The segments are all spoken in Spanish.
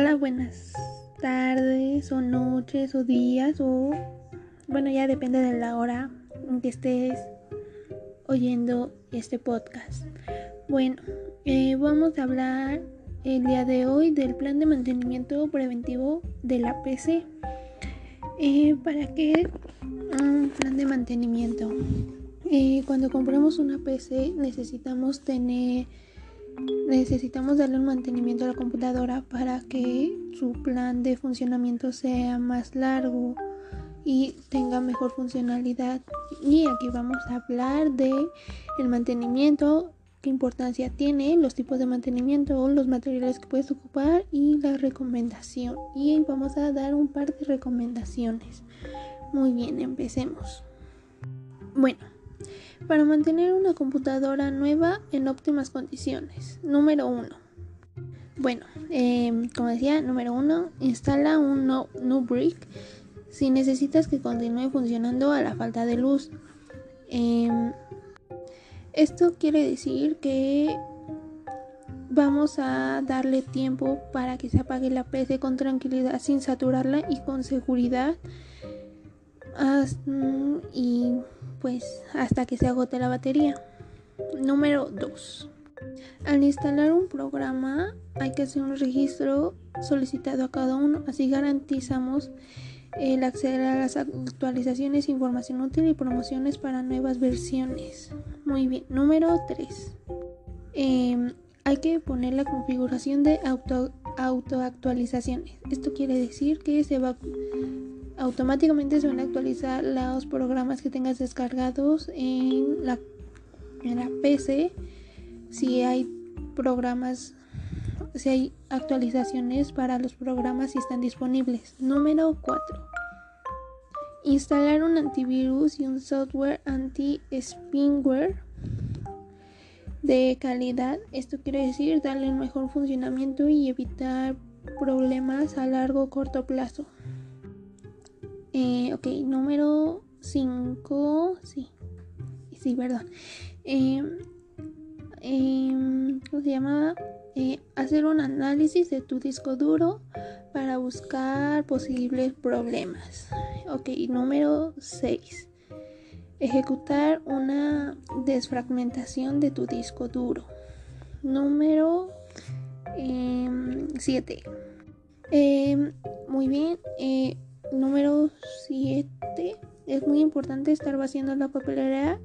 Hola, buenas tardes o noches o días o bueno, ya depende de la hora en que estés oyendo este podcast. Bueno, eh, vamos a hablar el día de hoy del plan de mantenimiento preventivo de la PC. Eh, ¿Para qué un plan de mantenimiento? Eh, cuando compramos una PC necesitamos tener necesitamos darle un mantenimiento a la computadora para que su plan de funcionamiento sea más largo y tenga mejor funcionalidad. Y aquí vamos a hablar de el mantenimiento, qué importancia tiene, los tipos de mantenimiento, los materiales que puedes ocupar y la recomendación. Y vamos a dar un par de recomendaciones. Muy bien, empecemos. Bueno, para mantener una computadora nueva en óptimas condiciones. Número 1. Bueno, em, como decía, número 1, instala un no, brick si necesitas que continúe funcionando a la falta de luz. Em, esto quiere decir que vamos a darle tiempo para que se apague la PC con tranquilidad sin saturarla y con seguridad. y pues hasta que se agote la batería. Número 2. Al instalar un programa hay que hacer un registro solicitado a cada uno, así garantizamos el acceder a las actualizaciones, información útil y promociones para nuevas versiones. Muy bien. Número 3. Em, hay que poner la configuración de auto, autoactualizaciones. Esto quiere decir que se va automáticamente se van a actualizar los programas que tengas descargados en la, PC. Si hay programas, si hay actualizaciones para los programas si están disponibles. Número 4. Instalar un antivirus y un software anti-spyware de calidad. Esto quiere decir darle un mejor funcionamiento y evitar problemas a largo o corto plazo. Eh, ok, número 5. Sí. Sí, perdón. Eh, ¿Cómo se llama? Eh, hacer un análisis de tu disco duro para buscar posibles problemas. Ok, número 6. Ejecutar una desfragmentación de tu disco duro. Número 7. Em, muy bien. Número 7. Es muy importante estar vaciando la papelera,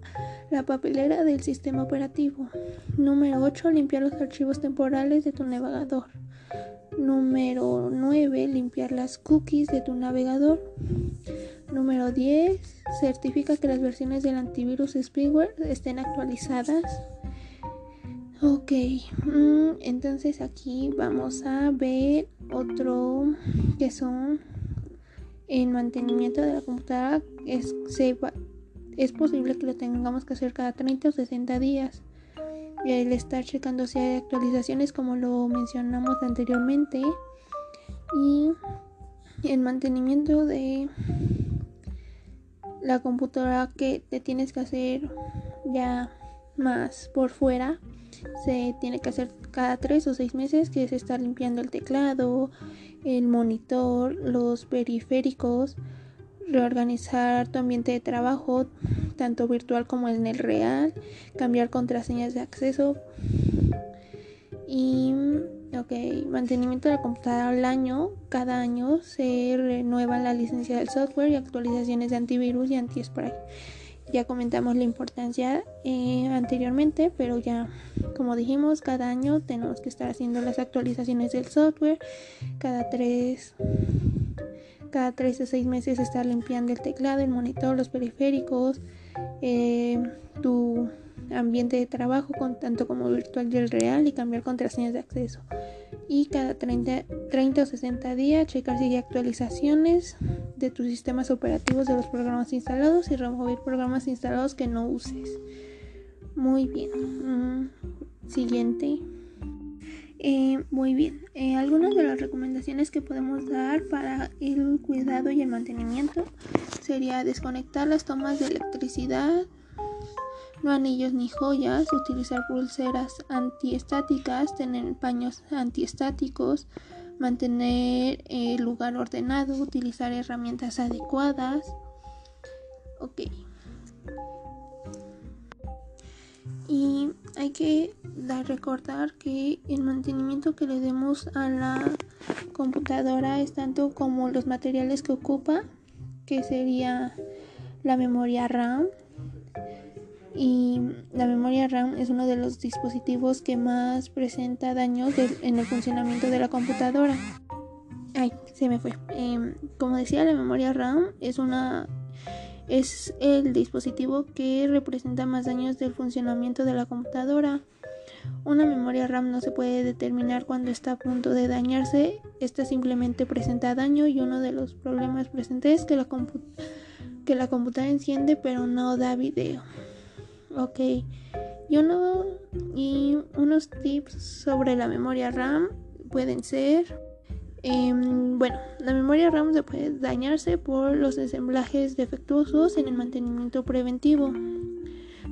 la papelera del sistema operativo. Número 8. Limpiar los archivos temporales de tu navegador. Número 9. Limpiar las cookies de tu navegador. Número 10. Certifica que las versiones del antivirus spyware estén actualizadas. Ok, mm, entonces aquí vamos a ver otro que son en mantenimiento de la computadora es, posible que lo tengamos que hacer cada 30 o 60 días. El estar checando si hay actualizaciones como lo mencionamos anteriormente. Y el mantenimiento de la computadora que te tienes que hacer ya más por fuera se tiene que hacer cada 3 o 6 meses que es estar limpiando el teclado el monitor, los periféricos, reorganizar tu ambiente de trabajo, tanto virtual como en el real, cambiar contraseñas de acceso y ok, mantenimiento de la computadora al año. Cada año se renueva la licencia del software y actualizaciones de antivirus y anti-spray. Ya comentamos la importancia eh, anteriormente, pero ya como dijimos, cada año tenemos que estar haciendo las actualizaciones del software. Cada tres, cada tres o seis meses estar limpiando el teclado, el monitor, los periféricos, eh, tu ambiente de trabajo, con, tanto como virtual y el real, y cambiar contraseñas de acceso. Y cada 30, 30 o 60 días checar si hay actualizaciones de tus sistemas operativos de los programas instalados y remover programas instalados que no uses. Muy bien. Mm, siguiente. Eh, muy bien. Eh, algunas de las recomendaciones que podemos dar para el cuidado y el mantenimiento sería desconectar las tomas de electricidad, no anillos ni joyas, utilizar pulseras antiestáticas, tener paños antiestáticos, mantener el lugar ordenado, utilizar herramientas adecuadas. Ok. Y hay que dar, recordar que el mantenimiento que le demos a la computadora es tanto como los materiales que ocupa, que sería la memoria RAM. Y la memoria RAM es uno de los dispositivos que más presenta daños en el funcionamiento de la computadora. Ay, se me fue. Em, como decía, la memoria RAM es una es el dispositivo que representa más daños del funcionamiento de la computadora. Una memoria RAM no se puede determinar cuando está a punto de dañarse, esta simplemente presenta daño y uno de los problemas presentes es que la, que la computadora enciende pero no da video. Ok, y, uno, y unos tips sobre la memoria RAM pueden ser Em, bueno, la memoria RAM se puede dañarse por los ensamblajes defectuosos en el mantenimiento preventivo.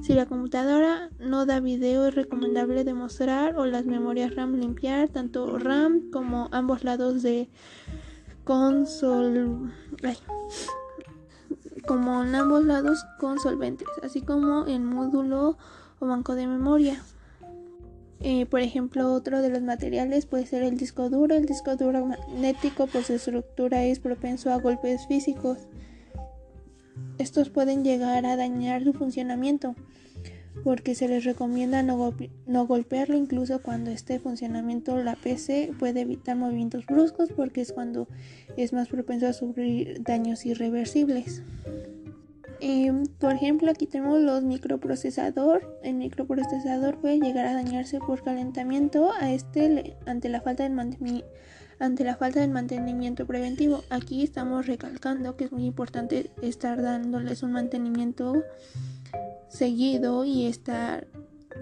Si la computadora no da video es recomendable demostrar o las memorias RAM limpiar tanto RAM como ambos lados de consol como en ambos lados con solventes, así como el módulo o banco de memoria. Por ejemplo, otro de los materiales puede ser el disco duro. El disco duro magnético por su estructura es propenso a golpes físicos. Estos pueden llegar a dañar su funcionamiento porque se les recomienda no, golpearlo incluso cuando esté en funcionamiento la PC puede evitar movimientos bruscos porque es cuando es más propenso a sufrir daños irreversibles. Em, por ejemplo, aquí tenemos los microprocesador. El microprocesador puede llegar a dañarse por calentamiento a este ante la falta de ante la falta del mantenimiento preventivo. Aquí estamos recalcando que es muy importante estar dándoles un mantenimiento seguido y estar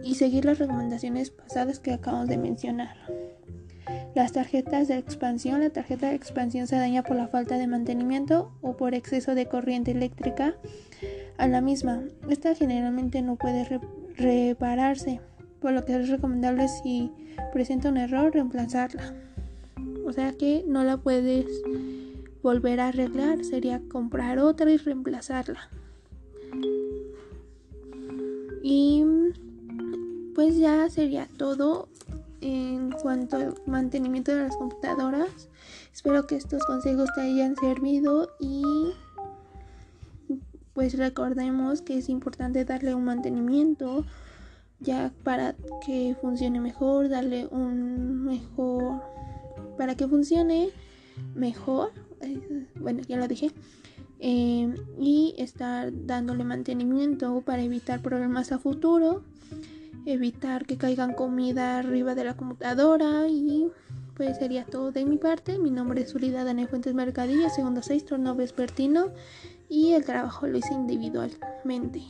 y seguir las recomendaciones pasadas que acabamos de mencionar. Las tarjetas de expansión. La tarjeta de expansión se daña por la falta de mantenimiento o por exceso de corriente eléctrica a la misma. Esta generalmente no puede repararse, por lo que es recomendable si presenta un error reemplazarla. O sea que no la puedes volver a arreglar, sería comprar otra y reemplazarla. Y pues ya sería todo en cuanto al mantenimiento de las computadoras. Espero que estos consejos te hayan servido y pues recordemos que es importante darle un mantenimiento ya para que funcione mejor, darle un mejor para que funcione mejor, eh, bueno ya lo dije, eh, y estar dándole mantenimiento para evitar problemas a futuro evitar que caigan comida arriba de la computadora y pues sería todo de mi parte. Mi nombre es Ulida Daniel Fuentes Mercadilla, segundo 6, turno vespertino y el trabajo lo hice individualmente.